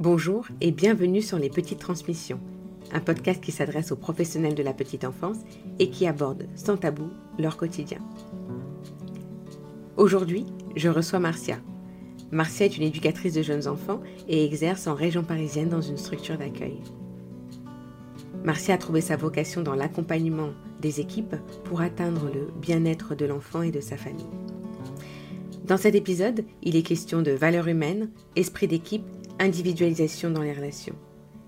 Bonjour et bienvenue sur Les Petites Transmissions, un podcast qui s'adresse aux professionnels de la petite enfance et qui aborde sans tabou leur quotidien. Aujourd'hui, je reçois Marcia. Marcia est une éducatrice de jeunes enfants et exerce en région parisienne dans une structure d'accueil. Marcia a trouvé sa vocation dans l'accompagnement des équipes pour atteindre le bien-être de l'enfant et de sa famille. Dans cet épisode, il est question de valeurs humaines, esprit d'équipe individualisation dans les relations.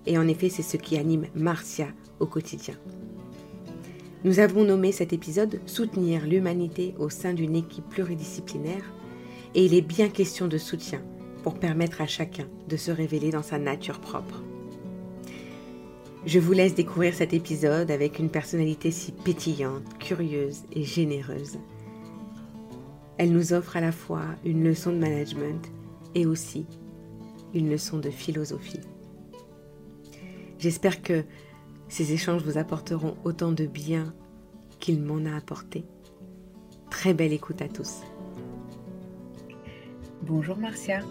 Et en effet, c'est ce qui anime Marcia au quotidien. Nous avons nommé cet épisode Soutenir l'humanité au sein d'une équipe pluridisciplinaire et il est bien question de soutien pour permettre à chacun de se révéler dans sa nature propre. Je vous laisse découvrir cet épisode avec une personnalité si pétillante, curieuse et généreuse. Elle nous offre à la fois une leçon de management et aussi une leçon de philosophie. J'espère que ces échanges vous apporteront autant de bien qu'il m'en a apporté. Très belle écoute à tous. Bonjour Marcia.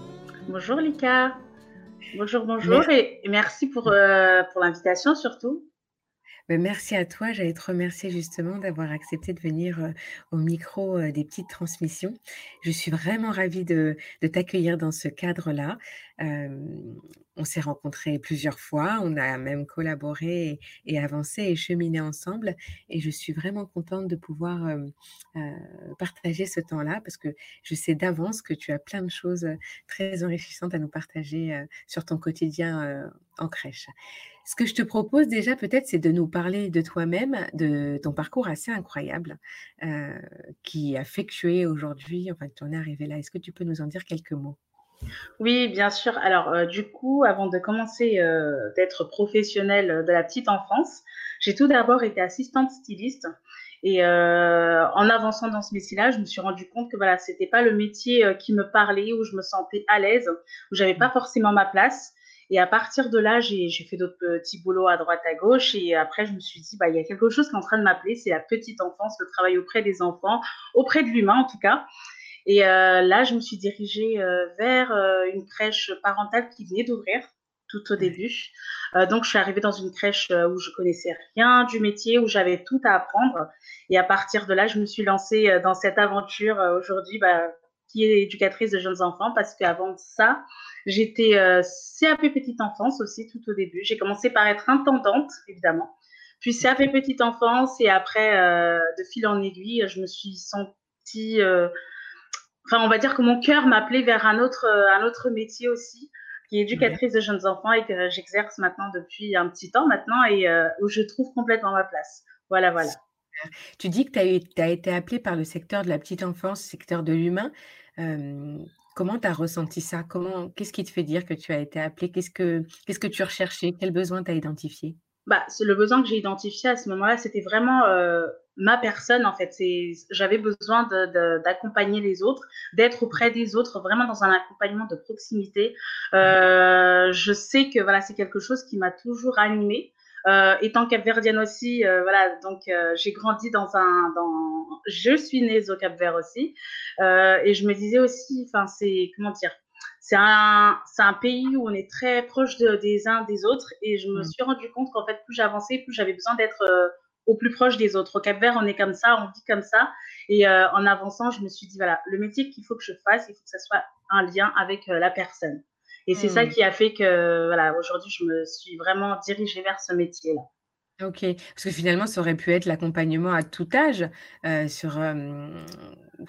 Bonjour Lika. Bonjour, bonjour et merci pour, euh, pour l'invitation surtout. Ben, merci à toi. J'allais te remercier justement d'avoir accepté de venir au micro des petites transmissions. Je suis vraiment ravie de, t'accueillir dans ce cadre-là. on s'est rencontrés plusieurs fois, on a même collaboré et, avancé et cheminé ensemble. Et je suis vraiment contente de pouvoir partager ce temps-là parce que je sais d'avance que tu as plein de choses très enrichissantes à nous partager sur ton quotidien en crèche. Ce que je te propose déjà peut-être, c'est de nous parler de toi-même, de ton parcours assez incroyable euh, qui a fait que tu es aujourd'hui, enfin que tu en es arrivé là. Est-ce que tu peux nous en dire quelques mots? Oui, bien sûr. Alors euh, du coup, avant de commencer euh, d'être professionnelle de la petite enfance, j'ai tout d'abord été assistante styliste. Et en avançant dans ce métier-là, je me suis rendu compte que voilà, c'était pas le métier qui me parlait, où je me sentais à l'aise, où j'avais pas forcément ma place. Et à partir de là, j'ai fait d'autres petits boulots à droite, à gauche. Et après, je me suis dit, bah, il y a quelque chose qui est en train de m'appeler, c'est la petite enfance, le travail auprès des enfants, auprès de l'humain en tout cas. Et euh, là, je me suis dirigée euh, vers euh, une crèche parentale qui venait d'ouvrir tout au début. donc, je suis arrivée dans une crèche où je connaissais rien du métier, où j'avais tout à apprendre. Et à partir de là, je me suis lancée dans cette aventure aujourd'hui, bah, qui est éducatrice de jeunes enfants, parce qu'avant ça, J'étais euh, CAP petite enfance aussi tout au début. J'ai commencé par être intendante, évidemment. Puis CAP petite enfance et après, euh, de fil en aiguille, je me suis sentie... Euh, enfin, on va dire que mon cœur m'appelait vers un autre, un autre métier aussi, qui est éducatrice de jeunes enfants et que j'exerce maintenant depuis un petit temps maintenant et où je trouve complètement ma place. Voilà, voilà. Tu dis que tu as, été appelée par le secteur de la petite enfance, secteur de l'humain. Comment tu as ressenti ça? Comment qu'est-ce qui te fait dire que tu as été appelée? Qu'est-ce que que tu recherchais? Quel besoin tu as identifié? Bah, le besoin que j'ai identifié à ce moment-là, c'était vraiment, ma personne en fait. J'avais besoin d'accompagner les autres, d'être auprès des autres, vraiment dans un accompagnement de proximité. Je sais que voilà, c'est quelque chose qui m'a toujours animée. Euh, étant capverdienne aussi, euh, voilà, donc euh, j'ai grandi dans un, dans, je suis née au Cap Vert aussi, et je me disais aussi, enfin c'est comment dire, c'est un, c'est un pays où on est très proche de, des uns des autres, et je me mm. suis rendu compte qu'en fait plus j'avançais, plus j'avais besoin d'être au plus proche des autres. Au Cap Vert, on est comme ça, on vit comme ça. Et en avançant, je me suis dit, voilà, le métier qu'il faut que je fasse, il faut que ça soit un lien avec la personne. Et c'est ça mmh. qui a fait que, voilà, aujourd'hui, je me suis vraiment dirigée vers ce métier-là. Ok, parce que finalement, ça aurait pu être l'accompagnement à tout âge. Euh, sur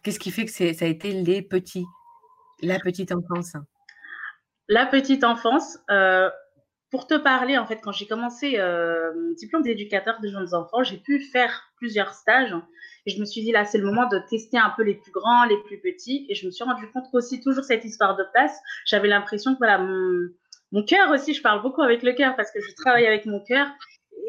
qu'est-ce qui fait que ça a été les petits, la petite enfance? La petite enfance. Euh, pour te parler, en fait, quand j'ai commencé euh, mon diplôme d'éducateur de jeunes enfants, j'ai pu faire plusieurs stages. Et je me suis dit, là, c'est le moment de tester un peu les plus grands, les plus petits. Et je me suis rendu compte qu'aussi, toujours cette histoire de place, j'avais l'impression que, voilà, mon, cœur aussi, je parle beaucoup avec le cœur parce que je travaille avec mon cœur.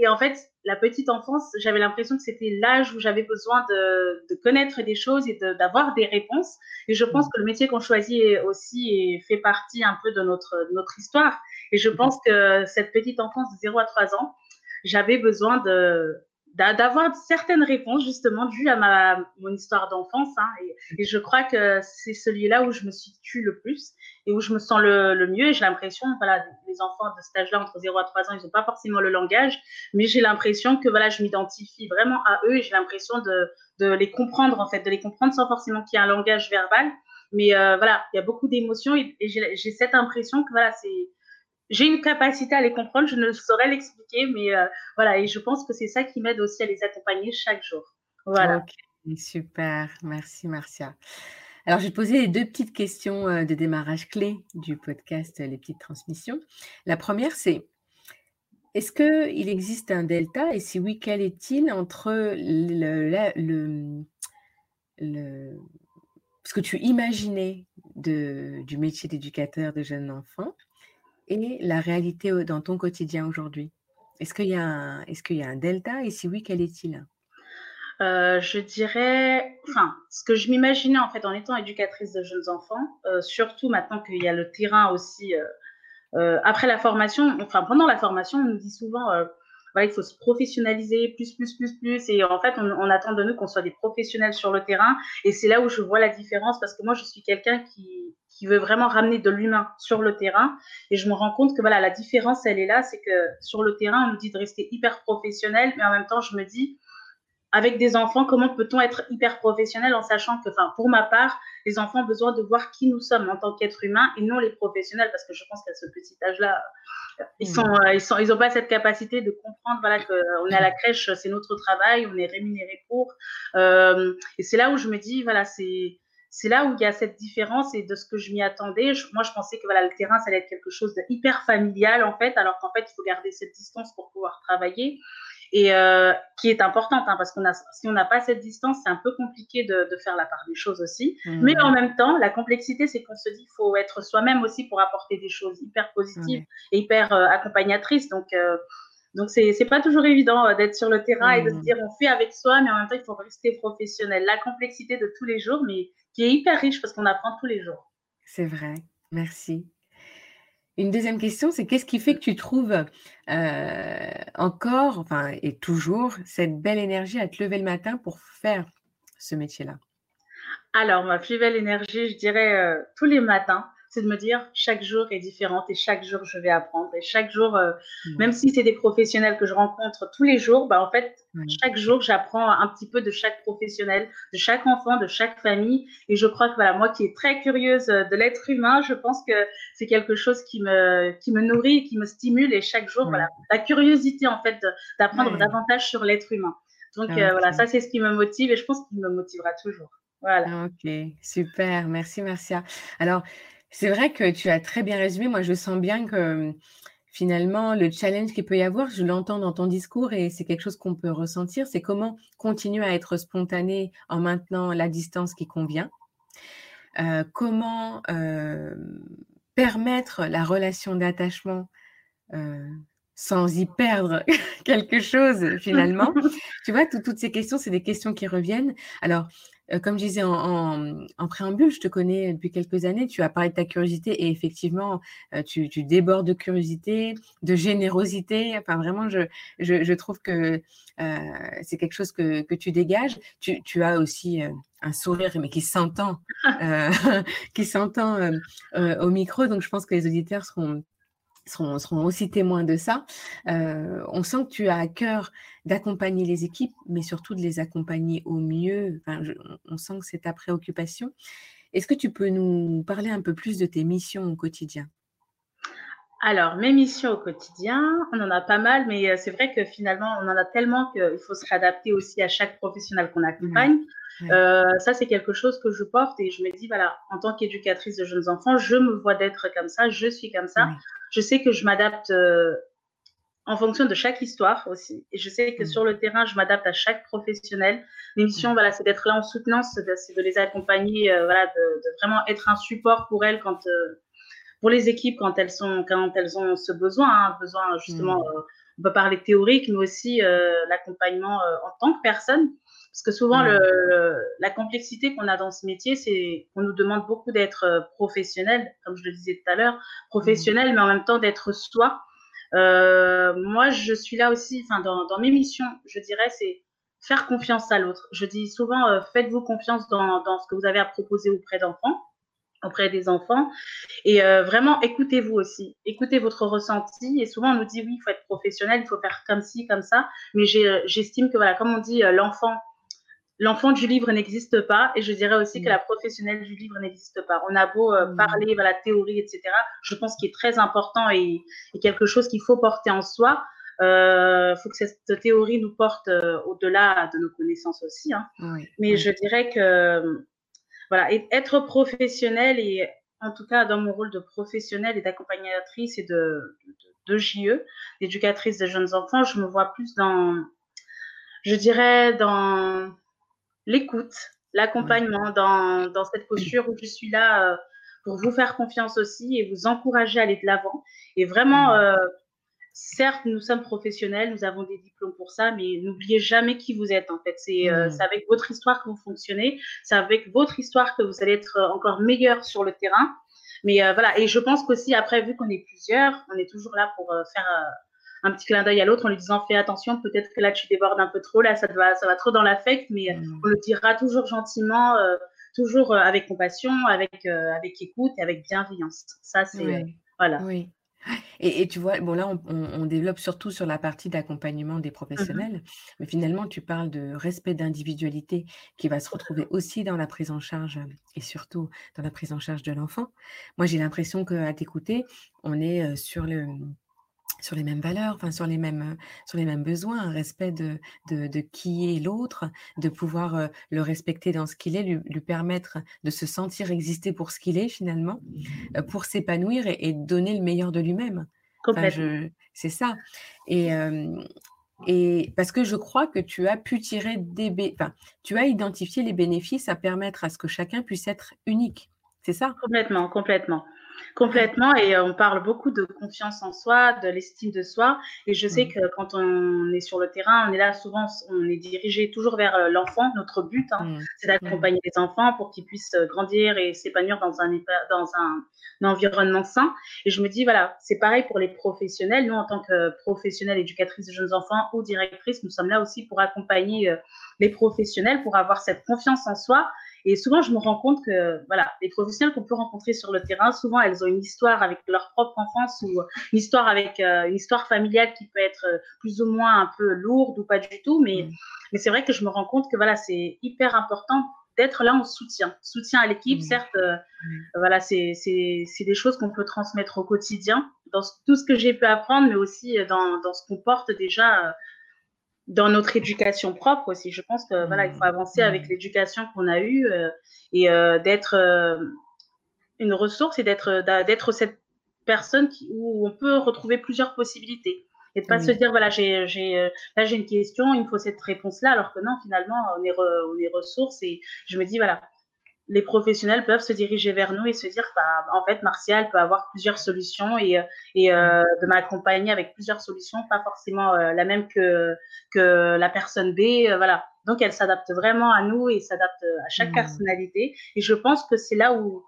Et en fait, la petite enfance, j'avais l'impression que c'était l'âge où j'avais besoin de, connaître des choses et d'avoir des réponses. Et je pense que le métier qu'on choisit aussi fait partie un peu de notre, de notre histoire. Et je pense que cette petite enfance de 0 à 3 ans, j'avais besoin de, d'avoir certaines réponses justement dues à ma mon histoire d'enfance hein, et, je crois que c'est celui-là où je me situe le plus et où je me sens le, le mieux. Et j'ai l'impression voilà les enfants de cet âge-là entre 0 à 3 ans ils n'ont pas forcément le langage mais j'ai l'impression que voilà je m'identifie vraiment à eux et j'ai l'impression de, de les comprendre en fait de les comprendre sans forcément qu'il y ait un langage verbal. Mais euh, voilà il y a beaucoup d'émotions et, et j'ai cette impression que voilà c'est j'ai une capacité à les comprendre, je ne saurais l'expliquer, mais euh, voilà, et je pense que c'est ça qui m'aide aussi à les accompagner chaque jour. Voilà. super, merci Marcia. Alors, je vais te poser les deux petites questions euh, de démarrage clés du podcast Les petites transmissions. La première, c'est est-ce qu'il existe un delta et si oui, quel est-il entre le, ce que tu imaginais de, du métier d'éducateur de jeunes enfants et la réalité dans ton quotidien aujourd'hui? Est-ce qu'il y, y a un delta? Et si oui, quel est-il? Je dirais, enfin, ce que je m'imaginais en fait en étant éducatrice de jeunes enfants, surtout maintenant qu'il y a le terrain aussi. Après la formation, enfin pendant la formation, on nous dit souvent, il faut se professionnaliser plus, plus, plus, plus, et en fait, on, on attend de nous qu'on soit des professionnels sur le terrain, et c'est là où je vois la différence parce que moi, je suis quelqu'un qui qui veut vraiment ramener de l'humain sur le terrain. Et je me rends compte que voilà, la différence, elle est là, c'est que sur le terrain, on nous dit de rester hyper professionnel, mais en même temps, je me dis, avec des enfants, comment peut-on être hyper professionnel en sachant que, enfin, pour ma part, les enfants ont besoin de voir qui nous sommes en tant qu'être humain et non les professionnels, parce que je pense qu'à ce petit âge-là, ils sont, mmh. ils sont, ils ont pas cette capacité de comprendre, voilà, qu'on est à la crèche, c'est notre travail, on est rémunéré pour. Euh, et c'est là où je me dis, voilà, c'est c'est là où il y a cette différence et de ce que je m'y attendais. moi, je pensais que voilà, le terrain, ça allait être quelque chose de hyper familial, en fait, alors qu'en fait, il faut garder cette distance pour pouvoir travailler et euh, qui est importante, hein, parce qu'on a, si on n'a pas cette distance, c'est un peu compliqué de, de, faire la part des choses aussi. Mmh. Mais en même temps, la complexité, c'est qu'on se dit qu'il faut être soi-même aussi pour apporter des choses hyper positives et hyper euh, accompagnatrices. Donc, euh, donc, c'est n'est pas toujours évident euh, d'être sur le terrain et de se mmh. dire on fait avec soi, mais en même temps, il faut rester professionnel. La complexité de tous les jours, mais qui est hyper riche parce qu'on apprend tous les jours. C'est vrai. Merci. Une deuxième question, c'est qu'est-ce qui fait que tu trouves euh, encore, enfin, et toujours, cette belle énergie à te lever le matin pour faire ce métier-là? Alors, ma plus belle énergie, je dirais euh, tous les matins c'est de me dire chaque jour est différent et chaque jour je vais apprendre. Et chaque jour, euh, même si c'est des professionnels que je rencontre tous les jours, bah en fait chaque jour j'apprends un petit peu de chaque professionnel, de chaque enfant, de chaque famille. Et je crois que voilà moi qui est très curieuse euh, de l'être humain, je pense que c'est quelque chose qui me qui me nourrit, qui me stimule. Et chaque jour voilà la curiosité en fait d'apprendre davantage sur l'être humain. Donc ah, euh, voilà ça c'est ce qui me motive et je pense qu'il me motivera toujours. Voilà. Ok, super, merci Marcia. Alors, c'est vrai que tu as très bien résumé. Moi, je sens bien que finalement, le challenge qu'il peut y avoir, je l'entends dans ton discours et c'est quelque chose qu'on peut ressentir, c'est comment continuer à être spontané en maintenant la distance qui convient. Euh, comment euh, permettre la relation d'attachement euh, sans y perdre quelque chose finalement. tu vois, toutes ces questions, c'est des questions qui reviennent. Alors, euh, comme je disais en, préambule, je te connais depuis quelques années, tu as parlé de ta curiosité et effectivement, euh, tu, débordes de curiosité, de générosité. Enfin, vraiment, je, trouve que euh, c'est quelque chose que, tu dégages. Tu, as aussi un sourire, mais qui s'entend, qui s'entend au micro. Donc, je pense que les auditeurs seront seront, aussi témoins de ça. Euh, on sent que tu as à cœur d'accompagner les équipes, mais surtout de les accompagner au mieux. on sent que c'est ta préoccupation. Est-ce que tu peux nous parler un peu plus de tes missions au quotidien? Alors, mes missions au quotidien, on en a pas mal, mais euh, c'est vrai que finalement, on en a tellement qu'il faut se réadapter aussi à chaque professionnel qu'on accompagne. Euh, ça, c'est quelque chose que je porte et je me dis, voilà, en tant qu'éducatrice de jeunes enfants, je me vois d'être comme ça, je suis comme ça. Je sais que je m'adapte euh, en fonction de chaque histoire aussi. Et je sais que sur le terrain, je m'adapte à chaque professionnel. L'émission, voilà, c'est d'être là en soutenance, c'est de, les accompagner, voilà, de, de, vraiment être un support pour elles quand pour les équipes quand elles sont quand elles ont ce besoin, hein, besoin justement, mmh. euh, on peut parler théorique, mais aussi euh, l'accompagnement euh, en tant que personne, parce que souvent mmh. le, la complexité qu'on a dans ce métier, c'est qu'on nous demande beaucoup d'être professionnel, comme je le disais tout à l'heure, professionnel, mmh. mais en même temps d'être soi. moi, je suis là aussi, enfin, dans, dans mes missions, je dirais, c'est faire confiance à l'autre. Je dis souvent, faites-vous confiance dans, dans ce que vous avez à proposer auprès d'enfants auprès des enfants. Et euh, vraiment, écoutez-vous aussi. Écoutez votre ressenti. Et souvent, on nous dit, oui, il faut être professionnel, il faut faire comme ci, comme ça. Mais euh, j'estime que, voilà, comme on dit, euh, l'enfant, l'enfant du livre n'existe pas. Et je dirais aussi que la professionnelle du livre n'existe pas. On a beau mmh. parler, voilà, théorie, etc. Je pense qu'il est très important et, quelque chose qu'il faut porter en soi. Il faut que cette théorie nous porte au-delà de nos connaissances aussi. Hein. Mais je dirais que voilà, être professionnel et en tout cas dans mon rôle de professionnelle et d'accompagnatrice et de, de, JE, d'éducatrice de jeunes enfants, je me vois plus dans, je dirais, dans l'écoute, l'accompagnement, dans, dans, cette posture où je suis là euh, pour vous faire confiance aussi et vous encourager à aller de l'avant et vraiment mmh. euh, certes, nous sommes professionnels, nous avons des diplômes pour ça, mais n'oubliez jamais qui vous êtes en fait. C'est euh, mmh. avec votre histoire que vous fonctionnez, c'est avec votre histoire que vous allez être euh, encore meilleur sur le terrain. Mais euh, voilà, et je pense qu'aussi après, vu qu'on est plusieurs, on est toujours là pour faire un petit clin d'œil à l'autre en lui disant fais attention, peut-être que là tu débordes un peu trop, là ça va, ça va trop dans l'affect, mais mmh. on le dira toujours gentiment, toujours avec compassion, avec, avec écoute et avec bienveillance. Ça, c'est. voilà. Oui. Et, tu vois, bon là, on, développe surtout sur la partie d'accompagnement des mmh professionnels, mais finalement, tu parles de respect d'individualité qui va se retrouver aussi dans la prise en charge et surtout dans la prise en charge de l'enfant. Moi, j'ai l'impression qu'à t'écouter, on est sur le, sur les mêmes valeurs, enfin sur les mêmes, sur les mêmes besoins, un respect de, de, qui est l'autre, de pouvoir euh, le respecter dans ce qu'il est, lui, lui, permettre de se sentir exister pour ce qu'il est finalement, euh, pour s'épanouir et, donner le meilleur de lui-même. Enfin, c'est ça. Et, et parce que je crois que tu as pu tirer des, enfin, tu as identifié les bénéfices à permettre à ce que chacun puisse être unique. C'est ça? Complètement, complètement. Complètement, et euh, on parle beaucoup de confiance en soi, de l'estime de soi. Et je sais mmh. que quand on est sur le terrain, on est là souvent, on est dirigé toujours vers euh, l'enfant. Notre but, hein, mmh. c'est d'accompagner mmh. les enfants pour qu'ils puissent euh, grandir et s'épanouir dans un, dans un, environnement sain. Et je me dis, voilà, c'est pareil pour les professionnels. Nous, en tant que professionnels éducatrices de jeunes enfants ou directrices, nous sommes là aussi pour accompagner les professionnels, pour avoir cette confiance en soi et souvent, je me rends compte que voilà, les professionnels qu'on peut rencontrer sur le terrain, souvent, elles ont une histoire avec leur propre enfance ou une histoire avec euh, une histoire familiale qui peut être euh, plus ou moins un peu lourde ou pas du tout. Mais, mm. mais c'est vrai que je me rends compte que voilà, c'est hyper important d'être là en soutien, soutien à l'équipe. Mm. Certes, euh, mm. voilà, c'est des choses qu'on peut transmettre au quotidien dans tout ce que j'ai pu apprendre, mais aussi dans, dans ce qu'on porte déjà dans notre éducation propre aussi. Je pense que voilà, il faut mmh. avancer avec mmh. l'éducation qu'on a eue euh, et euh, d'être euh, une ressource et d'être d'être cette personne qui, où on peut retrouver plusieurs possibilités et de pas se dire voilà j'ai j'ai là j'ai une question il me faut cette réponse là alors que non finalement on est on est ressources et je me dis voilà les professionnels peuvent se diriger vers nous et se dire, bah, en fait, Martial peut avoir plusieurs solutions et, et euh, de m'accompagner avec plusieurs solutions, pas forcément euh, la même que, que la personne B. Euh, voilà. Donc, elle s'adapte vraiment à nous et s'adapte à chaque mm. personnalité. Et je pense que c'est là où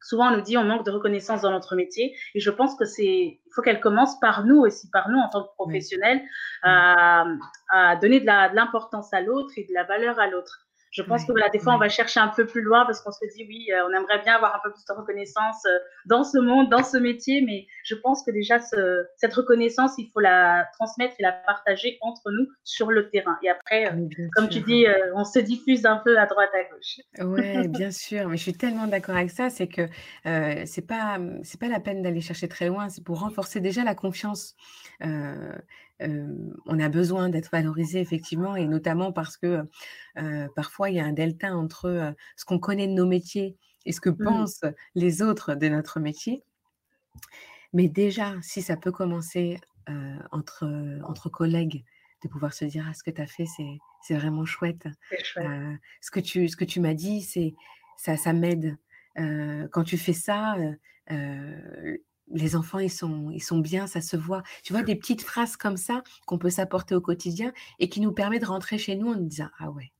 souvent on nous dit on manque de reconnaissance dans notre métier. Et je pense que c'est, il faut qu'elle commence par nous aussi, par nous en tant que professionnels, à, à donner de l'importance à l'autre et de la valeur à l'autre. Je pense que voilà, des fois, on va chercher un peu plus loin parce qu'on se dit, oui, euh, on aimerait bien avoir un peu plus de reconnaissance euh, dans ce monde, dans ce métier, mais je pense que déjà, ce, cette reconnaissance, il faut la transmettre et la partager entre nous sur le terrain. Et après, euh, comme tu dis, on se diffuse un peu à droite, à gauche. Oui, bien sûr, mais je suis tellement d'accord avec ça, c'est que euh, c'est pas, c'est pas la peine d'aller chercher très loin, c'est pour renforcer déjà la confiance on a besoin d'être valorisé effectivement, et notamment parce que parfois il y a un delta entre ce qu'on connaît de nos métiers et ce que mmh. pensent les autres de notre métier. Mais déjà, si ça peut commencer entre, entre collègues, de pouvoir se dire ah, ce que tu as fait, c'est vraiment chouette. ce que tu, ce que tu m'as dit, c'est ça, ça m'aide. quand tu fais ça, les enfants, ils sont, ils sont bien, ça se voit. Tu vois, des petites phrases comme ça qu'on peut s'apporter au quotidien et qui nous permet de rentrer chez nous en nous disant Ah ouais.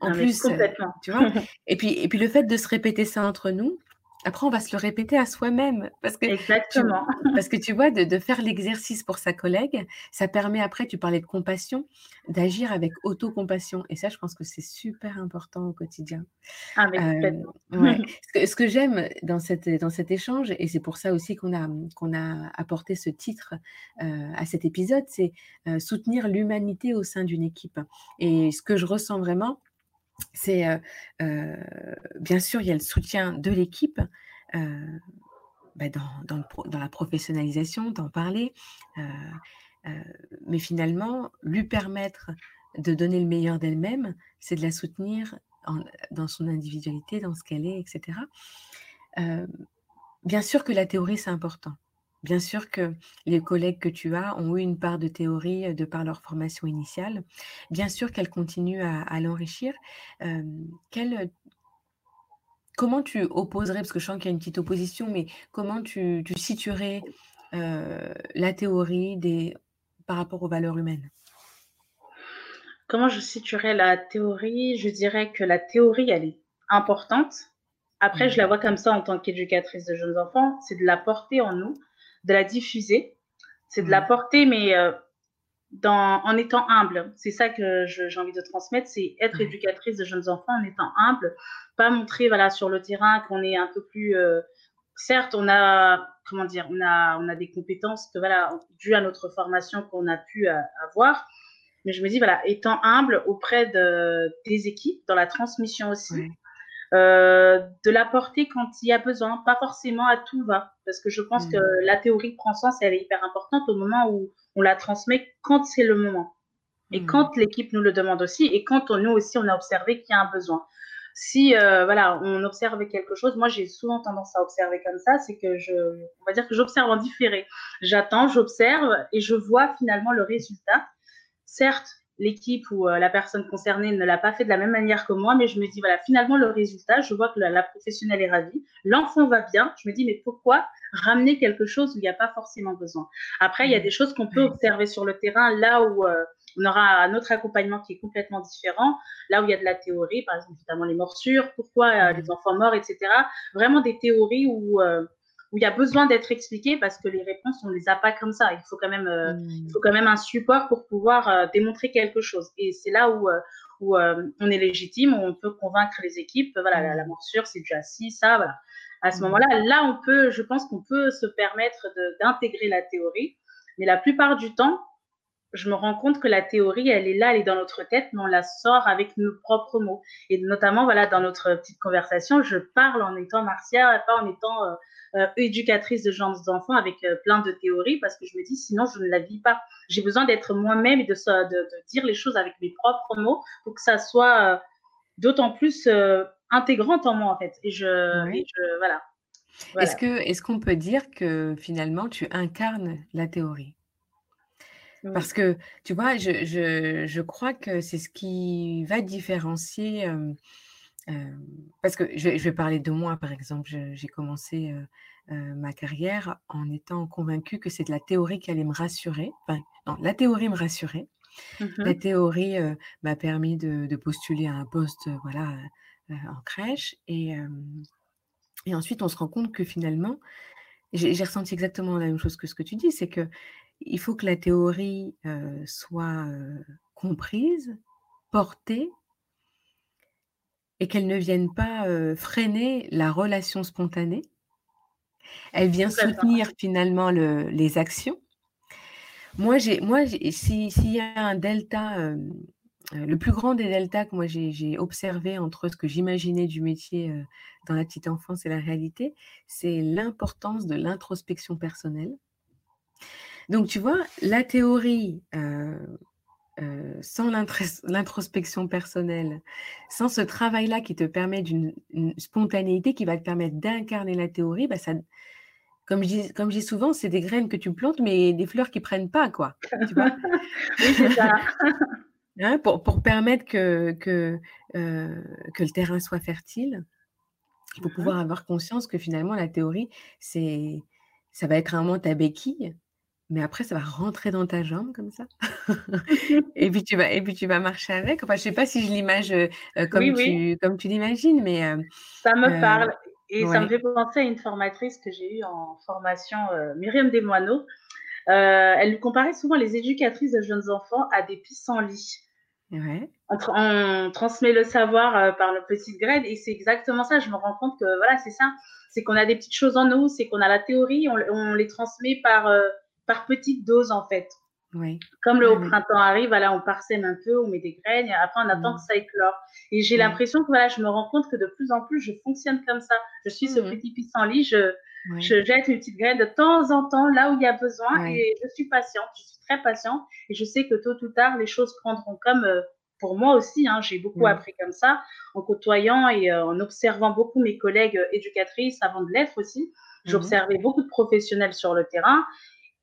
En plus, euh, tu vois? et, puis, et puis le fait de se répéter ça entre nous, après, on va se le répéter à soi-même parce que tu Exactement. parce que tu vois, de de faire l'exercice pour sa collègue, ça permet après, tu parlais de compassion, d'agir avec autocompassion et ça, je pense que c'est super important au quotidien. Ah mais complètement. ouais. Ce que ce que j'aime dans cette dans cet échange et c'est pour ça aussi qu'on a, qu'on a apporté ce titre, heu, à cet épisode, c'est, heu, soutenir l'humanité au sein d'une équipe et ce que je ressens vraiment, c'est, heu heu, bien sûr, il y a le soutien de l'équipe, heu, bah, dans dans la professionnalisation, d'en parler, mais finalement, lui permettre de donner le meilleur d'elle-même, c'est de la soutenir en dans son individualité, dans ce qu'elle est et cetera. Hem, bien sûr que la théorie, c'est important. Bien sûr que les collègues que tu as ont eu une part de théorie, de par leur formation initiale. Bien sûr qu'elles continuent à à l'enrichir. Quel, Comment tu opposerais, parce que je sens qu'il y a une petite opposition, mais comment tu tu situerais, la théorie des par rapport aux valeurs humaines? Comment je situerais la théorie? Je dirais que la théorie, elle est importante. Après, je Mmh. la vois comme ça en tant qu'éducatrice de jeunes enfants, c'est de la porter en nous, de la diffuser. C'est de la Ouais. porter, mais dans en étant humble. C'est ça que j'ai envie de transmettre, c'est être Ouais. éducatrice de jeunes enfants en étant humble, pas montrer, voilà, sur le terrain qu'on est un peu plus, heu certes, on a comment dire? On a on a des compétences que, voilà, dues à notre formation qu'on a pu, heu, avoir, mais je me dis, voilà, étant humble auprès de des équipes, dans la transmission aussi. Heu, de l'apporter quand il y a besoin, pas forcément à tout va. Parce que je pense que Mmh. la théorie prend sens, elle est hyper importante au moment où on la transmet, quand c'est le moment et Mmh. quand l'équipe nous le demande aussi et quand on, nous aussi on a observé qu'il y a un besoin. Si, heu, voilà, on observe quelque chose, moi j'ai souvent tendance à observer comme ça, c'est que je on va dire que j'observe en différé. J'attends, j'observe et je vois finalement le résultat certes, l'équipe ou euh, la personne concernée ne l'a pas fait de la même manière que moi, mais je me dis, voilà, finalement, le résultat, je vois que la, la professionnelle est ravie, l'enfant va bien, je me dis, mais pourquoi ramener quelque chose où il n'y a pas forcément besoin? Après, il y a Mmh. des choses qu'on peut Ouais. observer sur le terrain, là où euh, on aura un autre accompagnement qui est complètement différent, là où il y a de la théorie, par exemple, notamment les morsures, pourquoi euh, les Mmh. enfants morts, etc. Vraiment des théories où... euh, où il y a besoin d'être expliqué parce que les réponses, on ne les a pas comme ça. Il faut quand même euh, il Mmh. faut quand même un support pour pouvoir euh, démontrer quelque chose. Et c'est là où, euh, où euh, on est légitime, où on peut convaincre les équipes. Voilà, la, la morsure, c'est déjà ci, ça, voilà. À ce Mmh. moment-là, là, on peut, je pense qu'on peut se permettre d'intégrer la théorie. Mais la plupart du temps, je me rends compte que la théorie, elle est là, elle est dans notre tête, mais on la sort avec nos propres mots. Et notamment, voilà, dans notre petite conversation, je parle en étant Marcia, pas en étant euh, euh, éducatrice de jeunes enfants avec euh, plein de théories, parce que je me dis, sinon, je ne la vis pas. J'ai besoin d'être moi-même et de, de, de, dire les choses avec mes propres mots pour que ça soit d'autant plus intégrante en moi, en fait. Et je, Ouais. et je voilà. Est-ce que est-ce qu'on peut dire que finalement tu incarnes la théorie? Parce que, tu vois, je je je crois que c'est ce qui va différencier, parce que je vais je vais parler de moi, par exemple. J'ai commencé, ma carrière en étant convaincue que c'est de la théorie qui allait me rassurer. Enfin, non, la théorie me rassurait. La Mhm. théorie, m'a permis de de postuler à un poste, voilà, en crèche et et ensuite on se rend compte que finalement j'ai ressenti exactement la même chose que ce que tu dis, c'est qu'il faut que la théorie, soit, comprise, portée et qu'elle ne vienne pas, freiner la relation spontanée. Elle vient soutenir finalement le les actions. Moi j'ai moi j'ai si s'il y a un delta, le plus grand des deltas que moi j'ai observé entre ce que j'imaginais du métier, dans la petite enfance et la réalité, c'est l'importance de l'introspection personnelle. Donc tu vois, la théorie, heu heu, sans l'introspection personnelle, sans ce travail-là qui te permet d'une une spontanéité qui va te permettre d'incarner la théorie, bah, ça comme je dis comme je dis souvent, c'est des graines que tu plantes, mais des fleurs qui prennent pas, quoi, tu vois? oui, c'est ça. Hein, pour pour permettre que que, le terrain soit fertile, il faut pouvoir avoir conscience que finalement la théorie, c'est ça va être un moment ta béquille, mais après ça va rentrer dans ta jambe comme ça. Et puis tu vas et puis tu vas marcher avec. Enfin, je sais pas si je l'image, heu, oui, comme oui. tu comme tu l'imagines, mais hem, Ça me parle. Et ça me fait penser à une formatrice que j'ai eue en formation, euh, Myriam Desmoineaux. Euh, elle comparait souvent les éducatrices de jeunes enfants à des pissenlits. Ouais. On, on, transmet le savoir euh, par le petit graines et c'est exactement ça. Je me rends compte que voilà, c'est ça. C'est qu'on a des petites choses en nous, c'est qu'on a la théorie, on, on les transmet par, euh, par petites doses en fait. Comme le printemps arrive, voilà, on parsème un peu, on met des graines, et après on attend que ça éclore. Et j'ai l'impression que voilà, je me rends compte que de plus en plus, je fonctionne comme ça. Je suis ce petit pissenlit, je, je jette une petite graine de temps en temps là où il y a besoin, et je suis patiente, je suis très patiente, et je sais que tôt ou tard, les choses prendront comme euh, pour moi aussi. Hein, j'ai beaucoup appris comme ça, en côtoyant et euh, en observant beaucoup mes collègues euh, éducatrices avant de l'être aussi. J'observais beaucoup de professionnels sur le terrain.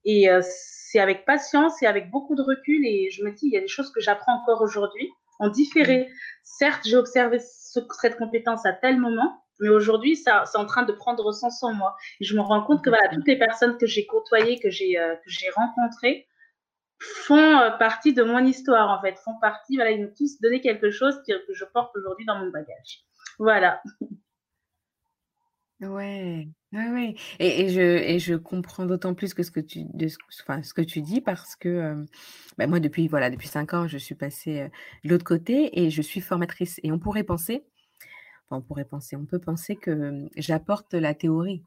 Et c'est avec patience et avec beaucoup de recul. Et je me dis, il y a des choses que j'apprends encore aujourd'hui en différé. Certes, j'ai observé cette compétence à tel moment, mais aujourd'hui, c'est en train de prendre sens en moi. Et je me rends compte que voilà, toutes les personnes que j'ai côtoyées, que j'ai euh, rencontrées, font euh, partie de mon histoire, en fait, font partie, voilà, ils m'ont tous donné quelque chose que, que je porte aujourd'hui dans mon bagage. Voilà. Ouais, ouais, ouais. Et, et je, et je comprends d'autant plus que ce que tu, de ce, enfin, ce que tu dis parce que bah, moi, depuis, voilà, depuis cinq ans, je suis passée de l'autre côté et je suis formatrice. Et on pourrait penser, enfin, on pourrait penser, on peut penser que j'apporte la théorie.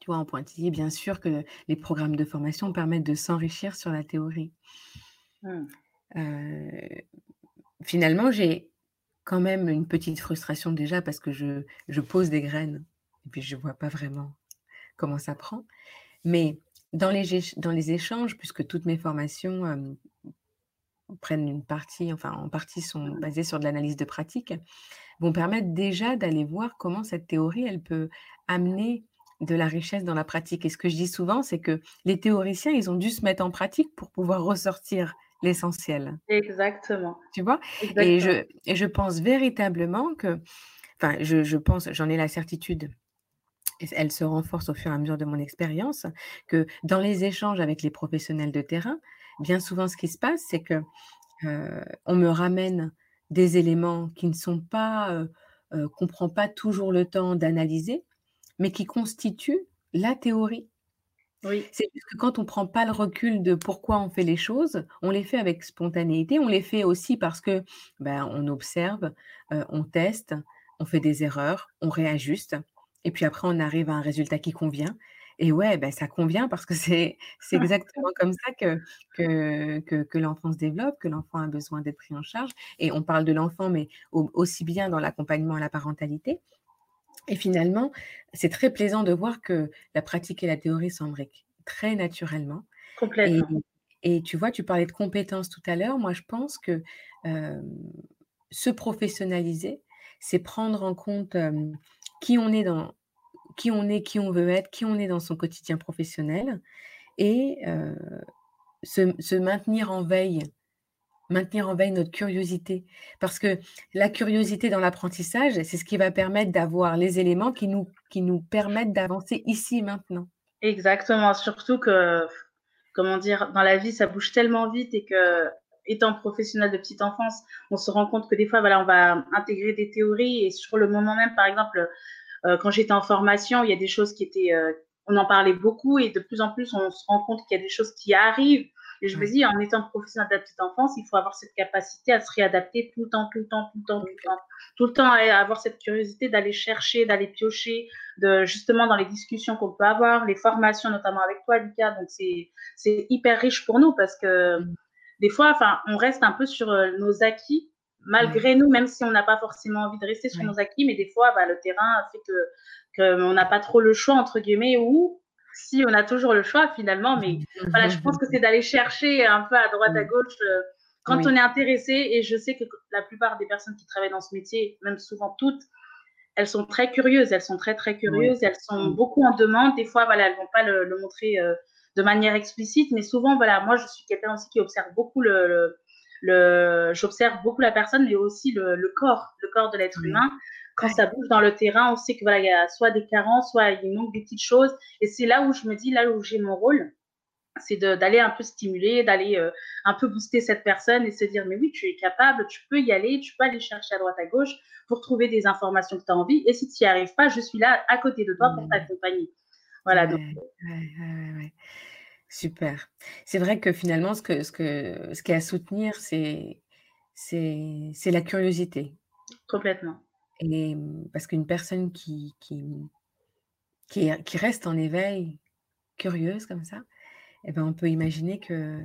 Tu vois, en pointillé, bien sûr que les programmes de formation permettent de s'enrichir sur la théorie. Mmh. finalement, j'ai quand même une petite frustration déjà parce que je, je pose des graines et puis je ne vois pas vraiment comment ça prend. Mais dans les, dans les échanges, puisque toutes mes formations prennent une partie, enfin en partie sont basées sur de l'analyse de pratique, vont permettre déjà d'aller voir comment cette théorie, elle peut amener de la richesse dans la pratique. Et ce que je dis souvent, c'est que les théoriciens, ils ont dû se mettre en pratique pour pouvoir ressortir l'essentiel. Exactement. Tu vois? Et, je, et je pense véritablement que, enfin, je, je pense, j'en ai la certitude, elle se renforce au fur et à mesure de mon expérience, que dans les échanges avec les professionnels de terrain, bien souvent ce qui se passe, c'est que euh, on me ramène des éléments qui ne sont pas, euh, euh, qu'on prend pas toujours le temps d'analyser, mais qui constituent la théorie. Oui. C'est juste que quand on ne prend pas le recul de pourquoi on fait les choses, on les fait avec spontanéité, on les fait aussi parce que ben, on observe, on teste, on fait des erreurs, on réajuste. Et puis après, on arrive à un résultat qui convient. Et ouais, ben, ça convient parce que c'est exactement comme ça que, que, que, l'enfant se développe, que l'enfant a besoin d'être pris en charge. Et on parle de l'enfant, mais aussi bien dans l'accompagnement à la parentalité. Et finalement, c'est très plaisant de voir que la pratique et la théorie s'embriquent très naturellement. Complètement. Et, tu vois, tu parlais de compétences tout à l'heure. Moi, je pense que se professionnaliser, c'est prendre en compte qui on est dans qui on est, qui on veut être, qui on est dans son quotidien professionnel et se, maintenir en veille, maintenir en veille notre curiosité. Parce que la curiosité dans l'apprentissage, c'est ce qui va permettre d'avoir les éléments qui nous, qui nous permettent d'avancer ici et maintenant. Exactement, surtout que, comment dire, dans la vie, ça bouge tellement vite et que étant professionnel de petite enfance, on se rend compte que des fois, voilà, on va intégrer des théories et sur le moment même, par exemple, euh, quand j'étais en formation, il y a des choses qui étaient, euh, on en parlait beaucoup et de plus en plus, on se rend compte qu'il y a des choses qui arrivent. Et je me dis, en étant professionnel de la petite enfance, il faut avoir cette capacité à se réadapter tout le temps, tout le temps, tout le temps, tout le temps. Tout le temps, avoir cette curiosité d'aller chercher, d'aller piocher, de justement dans les discussions qu'on peut avoir, les formations, notamment avec toi, Lucas. Donc, c'est hyper riche pour nous parce que mm des fois, enfin, on reste un peu sur euh, nos acquis, malgré nous, même si on n'a pas forcément envie de rester sur nos acquis, mais des fois, bah, le terrain fait que qu'on n'a pas trop le choix, entre guillemets, ou si on a toujours le choix finalement, mais voilà, je pense que c'est d'aller chercher un peu à droite, à gauche, euh, quand on est intéressé, et je sais que la plupart des personnes qui travaillent dans ce métier, même souvent toutes, elles sont très curieuses, elles sont très très curieuses, elles sont beaucoup en demande. Des fois, voilà, elles vont pas le, montrer euh, de manière explicite, mais souvent, voilà, moi, je suis quelqu'un aussi qui observe beaucoup le, le, j'observe beaucoup la personne, mais aussi le, corps, le corps de l'être humain. Quand ça bouge dans le terrain, on sait que voilà, il y a soit des carences, soit il manque des petites choses. Et c'est là où je me dis, là où j'ai mon rôle, c'est d'aller un peu stimuler, d'aller euh, un peu booster cette personne et se dire, mais oui, tu es capable, tu peux y aller, tu peux aller chercher à droite, à gauche pour trouver des informations que tu as envie. Et si tu n'y arrives pas, je suis là à côté de toi pour t'accompagner. Voilà. donc. Super. C'est vrai que finalement, ce, que, ce, que, ce qui est à soutenir, c'est la curiosité. Complètement. Et parce qu'une personne qui, qui, qui, qui, reste en éveil, curieuse comme ça, eh ben, on peut imaginer que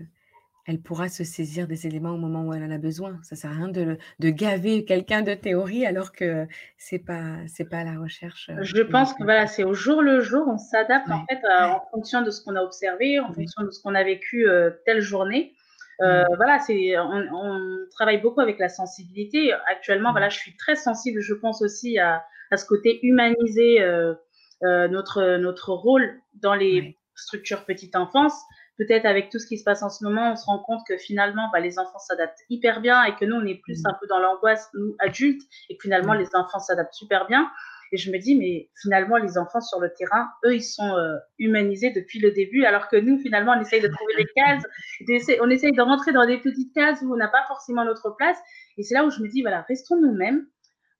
elle pourra se saisir des éléments au moment où elle en a besoin. Ça sert à rien de, de gaver quelqu'un de théorie alors que c'est pas c'est pas la recherche. Euh, Je pense que voilà, c'est au jour le jour, on s'adapte en fait en fonction de ce qu'on a observé, en fonction de ce qu'on a vécu euh, telle journée. Euh, voilà, c'est on, travaille beaucoup avec la sensibilité. Actuellement, voilà, je suis très sensible. Je pense aussi à, à ce côté humanisé notre notre rôle dans les structures petite enfance peut-être avec tout ce qui se passe en ce moment, on se rend compte que finalement, bah, les enfants s'adaptent hyper bien et que nous, on est plus mm. un peu dans l'angoisse, nous, adultes, et que finalement, mm. les enfants s'adaptent super bien. Et je me dis, mais finalement, les enfants sur le terrain, eux, ils sont euh, humanisés depuis le début, alors que nous, finalement, on essaye de trouver des cases, on essaye de rentrer dans des petites cases où on n'a pas forcément notre place. Et c'est là où je me dis, voilà, restons nous-mêmes,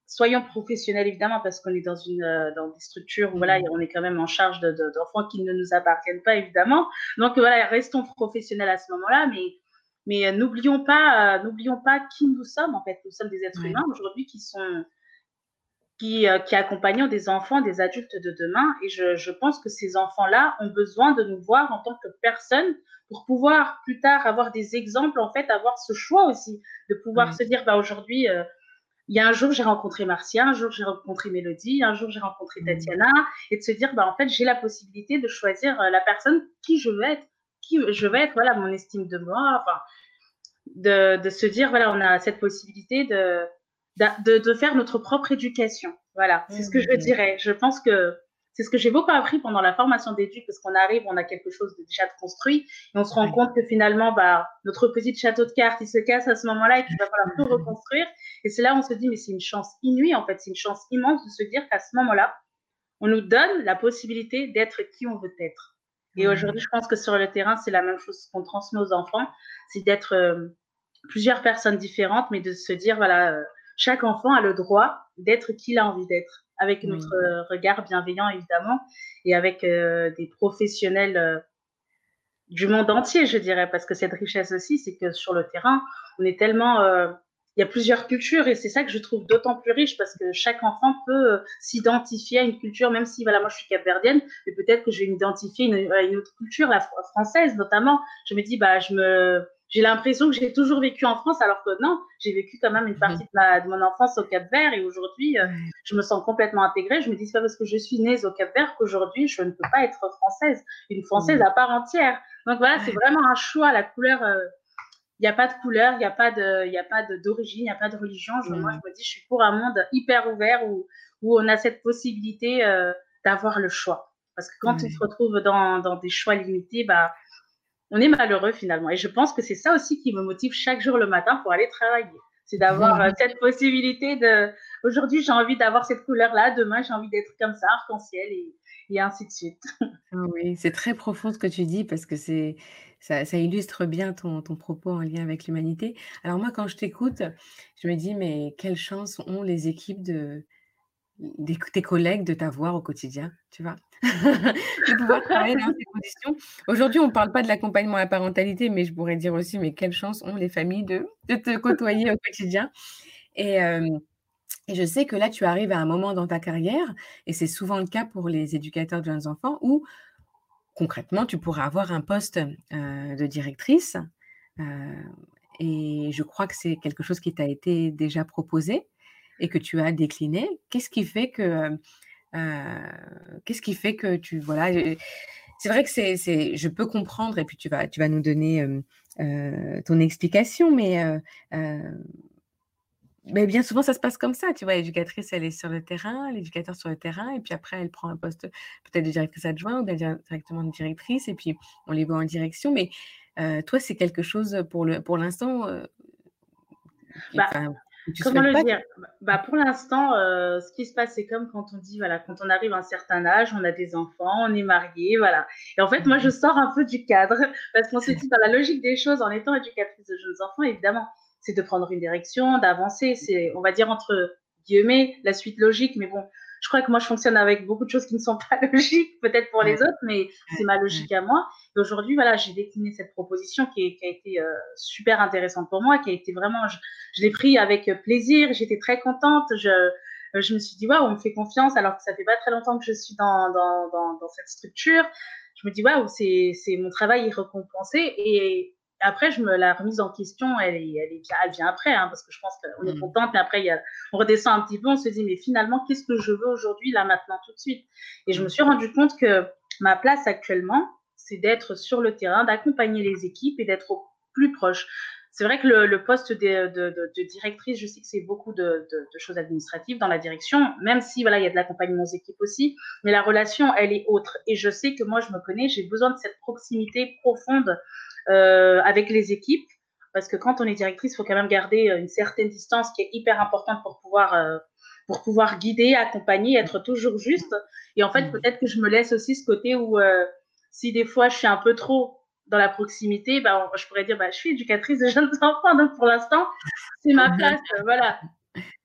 soyons professionnels évidemment parce qu'on est dans une euh, dans des structures où voilà mm. on est quand même en charge d'enfants de, qui ne nous appartiennent pas évidemment donc voilà restons professionnels à ce moment-là mais mais euh, n'oublions pas euh, n'oublions pas qui nous sommes en fait nous sommes des êtres humains aujourd'hui qui sont qui, qui accompagnent des enfants, des adultes de demain. Et je, je pense que ces enfants-là ont besoin de nous voir en tant que personnes pour pouvoir plus tard avoir des exemples, en fait, avoir ce choix aussi, de pouvoir se dire, bah, aujourd'hui, il y a un jour, j'ai rencontré Marcia, un jour, j'ai rencontré Mélodie, un jour, j'ai rencontré mmh. Tatiana, et de se dire, bah, en fait, j'ai la possibilité de choisir euh, la personne qui je veux être, qui je veux être, voilà, mon estime de moi, enfin, de, de se dire, voilà, on a cette possibilité de, de, de faire notre propre éducation. Voilà, c'est ce que je mmh. dirais. Je pense que c'est ce que j'ai beaucoup appris pendant la formation d'éduc, parce qu'on arrive, on a quelque chose de déjà construit, et on se rend compte que finalement, bah, notre petit château de cartes, il se casse à ce moment-là et qu'il va falloir tout reconstruire. Et c'est là où on se dit, mais c'est une chance inouïe, en fait, c'est une chance immense de se dire qu'à ce moment-là, on nous donne la possibilité d'être qui on veut être. Et aujourd'hui, je pense que sur le terrain, c'est la même chose qu'on transmet aux enfants, c'est d'être euh, plusieurs personnes différentes, mais de se dire, voilà, euh, chaque enfant a le droit d'être qui il a envie d'être avec notre euh, regard bienveillant évidemment et avec euh, des professionnels euh, du monde entier, je dirais, parce que cette richesse aussi, c'est que sur le terrain, on est tellement il y a plusieurs cultures et c'est ça que je trouve d'autant plus riche parce que chaque enfant peut s'identifier à une culture, même si voilà, moi je suis capverdienne, mais peut-être que je vais m'identifier à une autre culture, la française notamment. Je me dis, bah, je me, j'ai l'impression que j'ai toujours vécu en France, alors que non, j'ai vécu quand même une partie de, mon enfance au Cap Vert et aujourd'hui, euh, je me sens complètement intégrée. Je me dis, c'est pas parce que je suis née au Cap Vert qu'aujourd'hui, je ne peux pas être française, une française à part entière. Donc voilà, c'est vraiment un choix. La couleur, euh, il n'y a pas de couleur, il n'y a pas de, il a pas d'origine, il n'y a pas de religion. Moi, je me dis, je suis pour un monde hyper ouvert où, où on a cette possibilité euh, d'avoir le choix. Parce que quand on se retrouve dans, dans des choix limités, bah, on est malheureux finalement. Et je pense que c'est ça aussi qui me motive chaque jour le matin pour aller travailler. C'est d'avoir euh, cette possibilité de, aujourd'hui j'ai envie d'avoir cette couleur-là, demain j'ai envie d'être comme ça, arc-en-ciel et, et, ainsi de suite. Ah oui, c'est très profond ce que tu dis parce que c'est, ça, illustre bien ton, ton, propos en lien avec l'humanité. Alors moi, quand je t'écoute, je me dis, mais quelle chance ont les équipes de, tes collègues de t'avoir au quotidien, tu vois, de pouvoir travailler dans ces conditions. Aujourd'hui, on ne parle pas de l'accompagnement à la parentalité, mais je pourrais dire aussi, mais quelle chance ont les familles de, te côtoyer au quotidien. Et, je sais que là, tu arrives à un moment dans ta carrière, et c'est souvent le cas pour les éducateurs de jeunes enfants, où concrètement, tu pourrais avoir un poste de directrice. et je crois que c'est quelque chose qui t'a été déjà proposé et que tu as décliné, qu'est-ce qui fait que euh, qu'est-ce qui fait que tu voilà c'est vrai que c'est, c'est, je peux comprendre et puis tu vas, tu vas nous donner euh, ton explication, mais, mais bien souvent ça se passe comme ça, tu vois, l'éducatrice elle est sur le terrain, l'éducateur sur le terrain, et puis après elle prend un poste peut-être de directrice adjointe ou bien directement de directrice, et puis on les voit en direction, mais toi c'est quelque chose pour le, pour l'instant. Bah, Comment le dire? Bah, Pour l'instant, euh, ce qui se passe, c'est comme quand on dit, voilà, quand on arrive à un certain âge, on a des enfants, on est marié, voilà. Et en fait, moi, je sors un peu du cadre parce qu'on s'est dit, dans la logique des choses, en étant éducatrice de jeunes enfants, évidemment, c'est de prendre une direction, d'avancer. C'est, on va dire, entre guillemets, la suite logique. Mais bon, je crois que moi, je fonctionne avec beaucoup de choses qui ne sont pas logiques, peut-être pour les autres, mais c'est ma logique à moi. Et aujourd'hui, voilà, j'ai décliné cette proposition qui, a été euh, super intéressante pour moi, qui a été vraiment, je, l'ai pris avec plaisir, j'étais très contente. Je, je me suis dit, waouh, on me fait confiance, alors que ça fait pas très longtemps que je suis dans, dans, dans, dans cette structure. Je me dis, waouh, c'est, c'est mon travail est récompensé. Et après, je me la remise en question, elle, est, elle, est, elle vient après, hein, parce que je pense qu'on est mm. contente, mais après, il y a, on redescend un petit peu, on se dit, mais finalement, qu'est-ce que je veux aujourd'hui, là, maintenant, tout de suite? Et je me suis rendu compte que ma place actuellement, c'est d'être sur le terrain, d'accompagner les équipes et d'être au plus proche. C'est vrai que le, le poste de, de, de, directrice, je sais que c'est beaucoup de, choses administratives dans la direction, même si voilà, il y a de l'accompagnement aux équipes aussi, mais la relation, elle est autre. Et je sais que moi, je me connais, j'ai besoin de cette proximité profonde avec les équipes, parce que quand on est directrice, il faut quand même garder euh, une certaine distance qui est hyper importante pour pouvoir, euh, pour pouvoir guider, accompagner, être toujours juste. Et en fait, mmh. peut-être que je me laisse aussi ce côté où si des fois je suis un peu trop dans la proximité, bah, je pourrais dire bah, je suis éducatrice de jeunes enfants, donc pour l'instant, c'est ma place. voilà.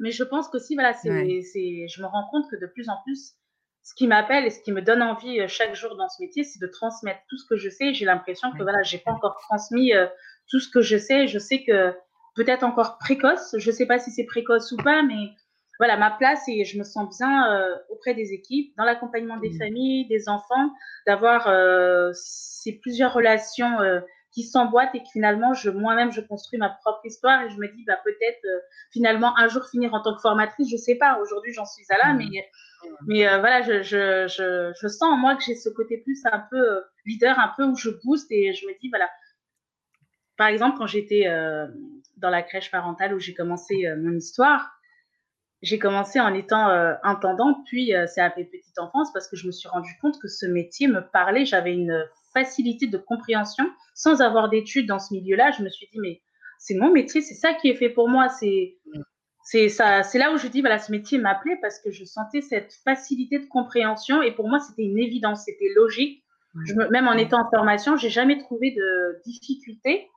Mais je pense qu'aussi, voilà, c'est, je me rends compte que de plus en plus, ce qui m'appelle et ce qui me donne envie euh, chaque jour dans ce métier, c'est de transmettre tout ce que je sais. J'ai l'impression que voilà, j'ai pas encore transmis euh, tout ce que je sais. Je sais que peut-être encore précoce. Je sais pas si c'est précoce ou pas, mais voilà, ma place et je me sens bien euh, auprès des équipes, dans l'accompagnement des mmh. familles, des enfants, d'avoir ces plusieurs relations qui s'emboîtent et que finalement, je, moi-même, je construis ma propre histoire et je me dis, bah, peut-être finalement un jour finir en tant que formatrice, je sais pas. Aujourd'hui, j'en suis à là, mmh. mais mais euh, voilà, je, je, je, je, sens en moi que j'ai ce côté plus un peu euh, leader, un peu où je booste et je me dis, voilà. Par exemple, quand j'étais euh, dans la crèche parentale où j'ai commencé mon histoire, j'ai commencé en étant intendante, puis c'est CAP petite enfance parce que je me suis rendu compte que ce métier me parlait. J'avais une facilité de compréhension sans avoir d'études dans ce milieu-là. Je me suis dit, mais c'est mon métier, c'est ça qui est fait pour moi. C'est mm c'est ça, c'est là où je dis voilà, ce métier m'appelait parce que je sentais cette facilité de compréhension et pour moi c'était une évidence, c'était logique. Je même en étant en formation, j'ai jamais trouvé de difficulté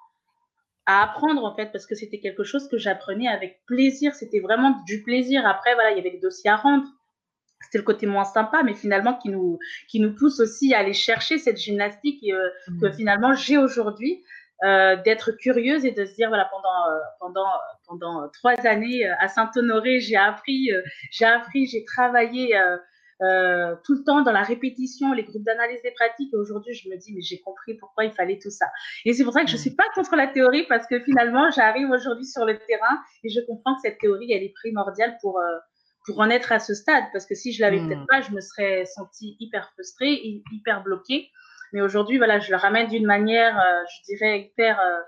à apprendre en fait parce que c'était quelque chose que j'apprenais avec plaisir. C'était vraiment du plaisir. Après voilà, il y avait des dossiers à rendre. C'était le côté moins sympa, mais finalement qui nous qui nous pousse aussi à aller chercher cette gymnastique et, euh, que mmh. finalement j'ai aujourd'hui. Euh, d'être curieuse et de se dire voilà pendant euh, pendant pendant trois années euh, à Saint-Honoré j'ai appris j'ai appris j'ai travaillé tout le temps dans la répétition les groupes d'analyse des pratiques et aujourd'hui je me dis mais j'ai compris pourquoi il fallait tout ça et c'est pour ça que je suis pas contre la théorie parce que finalement j'arrive aujourd'hui sur le terrain et je comprends que cette théorie elle est primordiale pour pour en être à ce stade parce que si je l'avais mmh. peut-être pas je me serais sentie hyper frustrée hyper bloquée mais aujourd'hui, voilà, je le ramène d'une manière, euh, je dirais, hyper. Euh,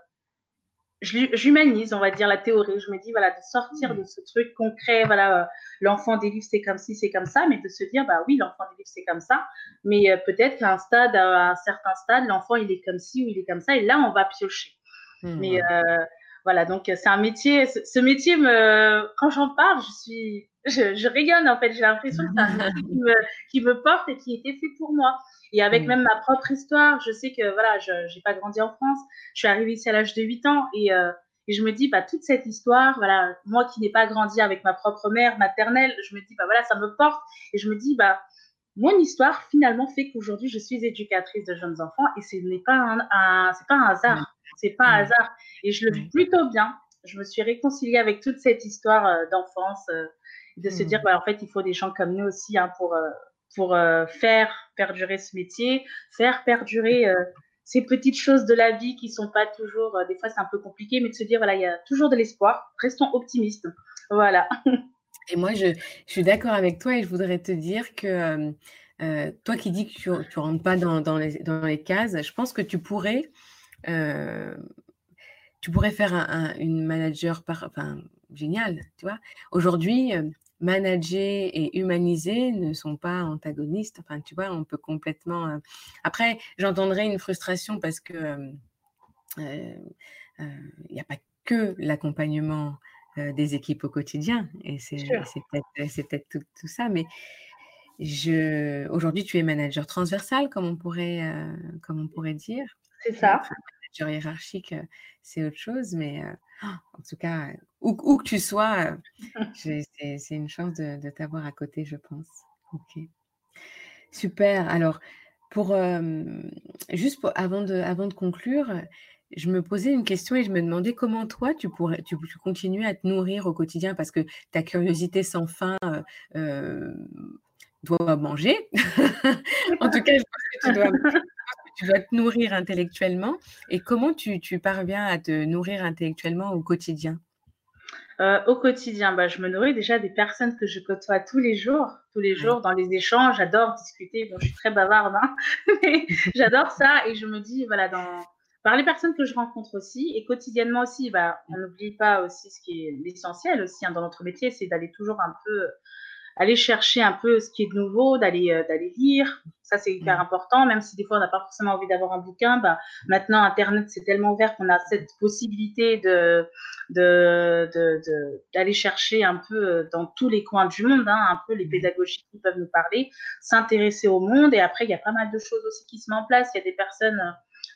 j'humanise, on va dire, la théorie. Je me dis, voilà, de sortir de ce truc concret, voilà, euh, l'enfant des livres, c'est comme ci, c'est comme ça, mais de se dire, bah oui, l'enfant des livres, c'est comme ça, mais peut-être qu'à un stade, à un certain stade, l'enfant, il est comme ci ou il est comme ça, et là, on va piocher. Mmh. Mais voilà, donc c'est un métier, ce, métier, me, quand j'en parle, je suis, je, je rayonne, en fait, j'ai l'impression que c'est un métier qui me, qui me porte et qui était fait pour moi. Et avec mm. même ma propre histoire, je sais que voilà, je n'ai pas grandi en France. Je suis arrivée ici à l'âge de 8 ans et, euh, et, je me dis, bah, toute cette histoire, voilà, moi qui n'ai pas grandi avec ma propre mère maternelle, je me dis, bah voilà, ça me porte. Et je me dis, bah, mon histoire finalement fait qu'aujourd'hui je suis éducatrice de jeunes enfants et ce n'est pas un, c'est pas un hasard. Mm. C'est pas un hasard. Et je le vis plutôt bien. Je me suis réconciliée avec toute cette histoire euh, d'enfance, euh, de se mm. dire, bah, en fait, il faut des gens comme nous aussi hein, pour, pour euh, faire perdurer ce métier, faire perdurer euh, ces petites choses de la vie qui sont pas toujours, euh, des fois c'est un peu compliqué, mais de se dire, voilà, il y a toujours de l'espoir, restons optimistes. Voilà. Et moi, je, je suis d'accord avec toi et je voudrais te dire que toi qui dis que tu ne rentres pas dans, dans, les, dans, les, cases, je pense que tu pourrais, tu pourrais faire un, une manager par, enfin, génial, tu vois. Aujourd'hui, manager et humaniser ne sont pas antagonistes. Enfin, tu vois, on peut complètement. Euh, après, j'entendrai une frustration parce que il n'y a pas que l'accompagnement des équipes au quotidien. Et c'est peut-être peut tout, tout, ça. Mais je... aujourd'hui, tu es manager transversal, comme on pourrait, comme on pourrait dire. C'est ça. Manager hiérarchique, c'est autre chose. Mais en tout cas, où, que tu sois, c'est une chance de, de t'avoir à côté, je pense. Ok. Super. Alors, pour, juste avant, de, avant de conclure, je me posais une question et je me demandais comment toi, tu pourrais tu, continuer à te nourrir au quotidien parce que ta curiosité sans fin doit manger. en tout cas, je pense que tu dois, tu dois te nourrir intellectuellement. Et comment tu, tu parviens à te nourrir intellectuellement au quotidien? Euh, au quotidien, bah, je me nourris déjà des personnes que je côtoie tous les jours, tous les jours dans les échanges. J'adore discuter. Bon, je suis très bavarde, hein, mais j'adore ça et je me dis, voilà, dans, par les personnes que je rencontre aussi et quotidiennement aussi, bah, on n'oublie pas aussi ce qui est l'essentiel aussi hein, dans notre métier, c'est d'aller toujours un peu aller chercher un peu ce qui est de nouveau, d'aller euh, d'aller lire. Ça, c'est hyper important, même si des fois, on n'a pas forcément envie d'avoir un bouquin. Bah, maintenant, Internet, c'est tellement ouvert qu'on a cette possibilité de d'aller de, de, chercher un peu euh, dans tous les coins du monde, hein, un peu les pédagogies qui peuvent nous parler, s'intéresser au monde. Et après, il y a pas mal de choses aussi qui se mettent en place. Il y a des personnes...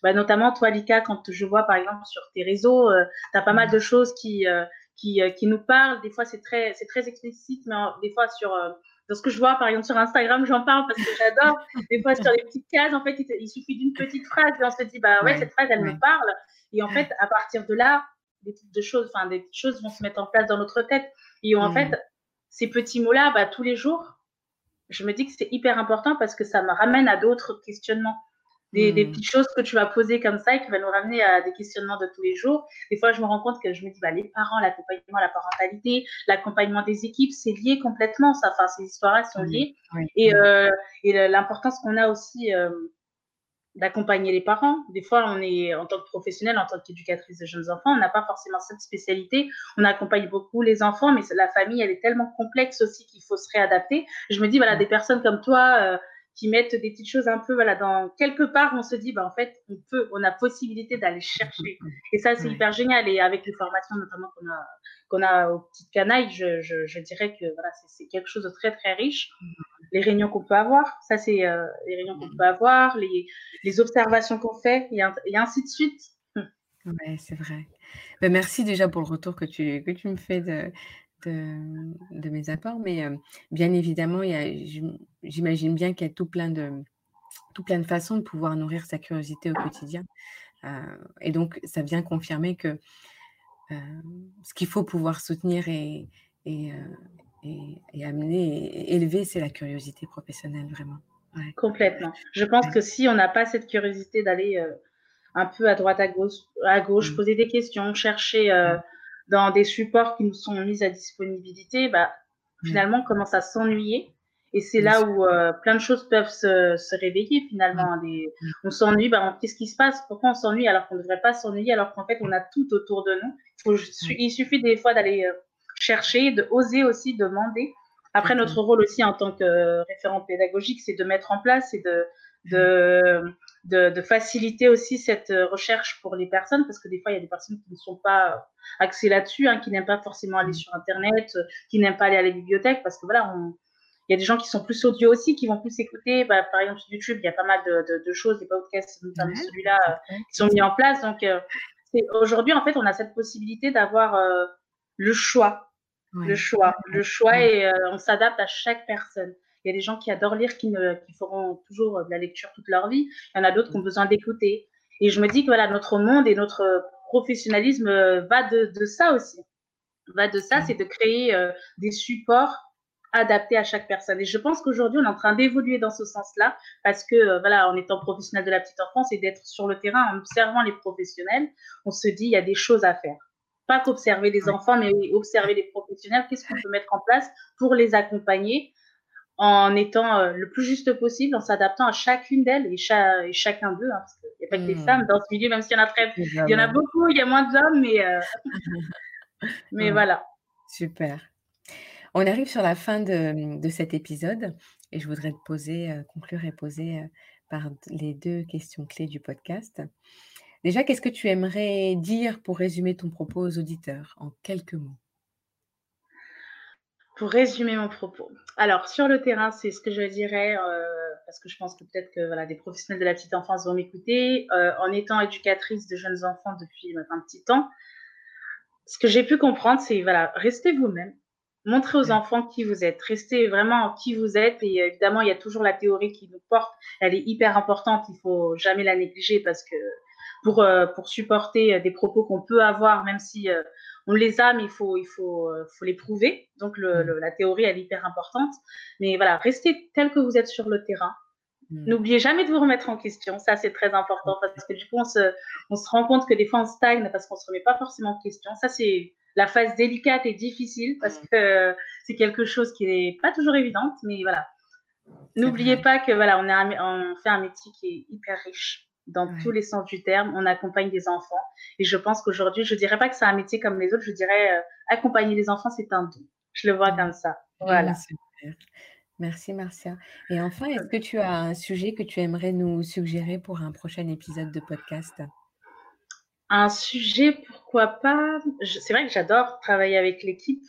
Bah, notamment toi, Lika, quand je vois par exemple sur tes réseaux, euh, tu as pas mal de choses qui, qui, euh, qui nous parle. Des fois, c'est très, c'est très explicite, mais des fois, sur, euh, dans ce que je vois, par exemple, sur Instagram, j'en parle parce que j'adore. Des fois, sur les petites cases, en fait, il, suffit d'une petite phrase et on se dit, bah ouais, cette phrase, elle me parle. Et en fait, à partir de là, des petites de choses, enfin, des petites choses vont se mettre en place dans notre tête. Et en fait, ces petits mots-là, bah, tous les jours, je me dis que c'est hyper important parce que ça me ramène à d'autres questionnements des, des, hmm. petites choses que tu vas poser comme ça et qui va nous ramener à des questionnements de tous les jours. Des fois, je me rends compte que je me dis, bah, les parents, l'accompagnement, la parentalité, l'accompagnement des équipes, c'est lié complètement. Ça, enfin, ces histoires-là sont liées. Et, euh, et l'importance qu'on a aussi euh, d'accompagner les parents. Des fois, on est en tant que professionnel, en tant qu'éducatrice de jeunes enfants, on n'a pas forcément cette spécialité. On accompagne beaucoup les enfants, mais la famille, elle est tellement complexe aussi qu'il faut se réadapter. Je me dis, voilà, des personnes comme toi. Euh, qui mettent des petites choses un peu voilà dans quelque part on se dit bah en fait on peut on a possibilité d'aller chercher. Et ça c'est hyper génial. Et avec les formations notamment qu'on a qu'on a au petit canaille je, je, je, dirais que voilà c'est quelque chose de très très riche. Les réunions qu'on peut avoir ça c'est euh, les réunions qu'on peut avoir les, les observations qu'on fait et, et, ainsi de suite. Ouais c'est vrai. Ben, merci déjà pour le retour que tu que tu me fais de de, mes apports, mais bien évidemment, j'imagine bien qu'il y a tout plein, de, tout plein de façons de pouvoir nourrir sa curiosité au quotidien. et donc, ça vient confirmer que ce qu'il faut pouvoir soutenir et, et, et, amener et élever, c'est la curiosité professionnelle, vraiment. Complètement. Je pense que si on n'a pas cette curiosité d'aller un peu à droite, à gauche, à gauche mmh. poser des questions, chercher mmh dans des supports qui nous sont mis à disponibilité, bah, mm. finalement, on commence à s'ennuyer. Et c'est là où euh, plein de choses peuvent se, se réveiller finalement. Mm. Des, mm. on s'ennuie, bah, qu'est-ce qui se passe? Pourquoi on s'ennuie alors qu'on ne devrait pas s'ennuyer alors qu'en fait on a tout autour de nous? Il, il suffit des fois d'aller euh, chercher, de oser aussi demander. Après, notre rôle aussi en tant que référent pédagogique, c'est de mettre en place et de, de, de, de, faciliter aussi cette euh, recherche pour les personnes, parce que des fois, il y a des personnes qui ne sont pas axées là-dessus, hein, qui n'aiment pas forcément aller sur Internet, euh, qui n'aiment pas aller à la bibliothèque, parce que voilà, on, il y a des gens qui sont plus audio aussi, qui vont plus écouter. Bah, par exemple, sur YouTube, il y a pas mal de, de, de choses, des podcasts, notamment celui-là, euh, qui sont mis en place. Donc, euh, aujourd'hui, en fait, on a cette possibilité d'avoir euh, le choix. Le choix. Le choix et on s'adapte à chaque personne. Il y a des gens qui adorent lire, qui, ne, qui feront toujours de la lecture toute leur vie. Il y en a d'autres qui ont besoin d'écouter. Et je me dis que voilà, notre monde et notre professionnalisme euh, va de, de ça aussi. Va de ça, c'est de créer euh, des supports adaptés à chaque personne. Et je pense qu'aujourd'hui, on est en train d'évoluer dans ce sens-là parce que, euh, voilà, en étant professionnel de la petite enfance et d'être sur le terrain, en observant les professionnels, on se dit, il y a des choses à faire. Pas qu'observer les enfants, mais observer les professionnels. Qu'est-ce qu'on peut mettre en place pour les accompagner en étant euh, le plus juste possible, en s'adaptant à chacune d'elles et, et, chacun d'eux, hein, parce qu'il n'y a pas que des mmh. femmes dans ce milieu, même s'il y en a très, il y en a beaucoup, il y a moins d'hommes, mais, euh, mais voilà. Super. On arrive sur la fin de, de, cet épisode et je voudrais te poser, euh, conclure et poser par les deux questions clés du podcast. Déjà, qu'est-ce que tu aimerais dire pour résumer ton propos aux auditeurs en quelques mots? Pour résumer mon propos. Alors, sur le terrain, c'est ce que je dirais, euh, parce que je pense que peut-être que voilà, des professionnels de la petite enfance vont m'écouter. Euh, en étant éducatrice de jeunes enfants depuis un petit temps, ce que j'ai pu comprendre, c'est voilà, restez vous-même, montrez aux enfants qui vous êtes, restez vraiment qui vous êtes. Et évidemment, il y a toujours la théorie qui nous porte, elle est hyper importante, il faut jamais la négliger parce que pour, euh, pour supporter des propos qu'on peut avoir, même si on les a, mais il faut, il faut, euh, faut les prouver. Donc mm. la théorie, elle est hyper importante. Mais voilà, restez tel que vous êtes sur le terrain. Mm. N'oubliez jamais de vous remettre en question. Ça, c'est très important parce que du coup, on se, on se rend compte que des fois, on stagne parce qu'on ne se remet pas forcément en question. Ça, c'est la phase délicate et difficile parce mm. que c'est quelque chose qui n'est pas toujours évidente. Mais voilà. N'oubliez pas que voilà, on, on fait un métier qui est hyper riche dans tous les sens du terme. On accompagne des enfants. Et je pense qu'aujourd'hui, je ne dirais pas que c'est un métier comme les autres. Je dirais euh, accompagner les enfants, c'est un don. Je le vois comme ça. Voilà. Merci Marcia. Et enfin, est-ce que tu as un sujet que tu aimerais nous suggérer pour un prochain épisode de podcast? Un sujet, pourquoi pas? C'est vrai que j'adore travailler avec l'équipe.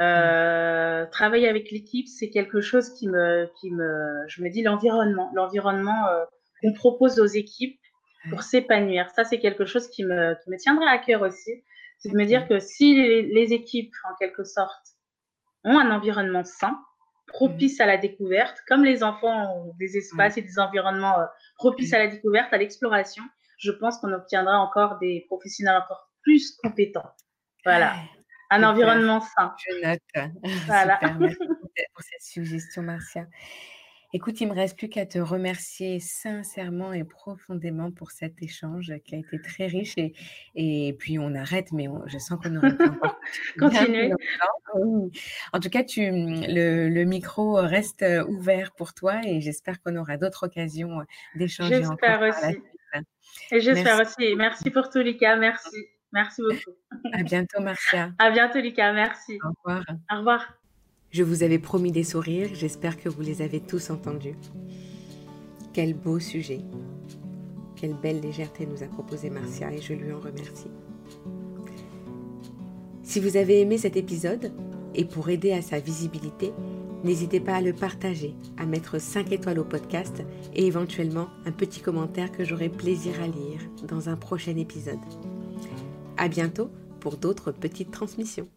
Euh, travailler avec l'équipe, c'est quelque chose qui me, qui me, je me dis l'environnement, l'environnement euh, qu'on propose aux équipes pour s'épanouir. Ça, c'est quelque chose qui me, qui me tiendrait à cœur aussi. C'est de me dire que si les, équipes, en quelque sorte, ont un environnement sain, propice à la découverte, comme les enfants ont des espaces et des environnements euh, propices à la découverte, à l'exploration, je pense qu'on obtiendra encore des professionnels encore plus compétents. Voilà. Un environnement sain. Je note. Voilà. merci pour cette suggestion, Marcia. Écoute, il me reste plus qu'à te remercier sincèrement et profondément pour cet échange qui a été très riche. Et, et puis, on arrête, mais je sens qu'on aurait pu encore continuer. En tout cas, tu, le, le, micro reste ouvert pour toi et j'espère qu'on aura d'autres occasions d'échanger J'espère aussi. Et j'espère aussi. Merci pour tout, Lika. Merci. Merci beaucoup. À bientôt, Marcia. À bientôt, Lika. Merci. Au revoir. Au revoir. Je vous avais promis des sourires, j'espère que vous les avez tous entendus. Quel beau sujet. Quelle belle légèreté nous a proposé Marcia et je lui en remercie. Si vous avez aimé cet épisode, et pour aider à sa visibilité, n'hésitez pas à le partager, à mettre 5 étoiles au podcast et éventuellement un petit commentaire que j'aurai plaisir à lire dans un prochain épisode. À bientôt pour d'autres petites transmissions.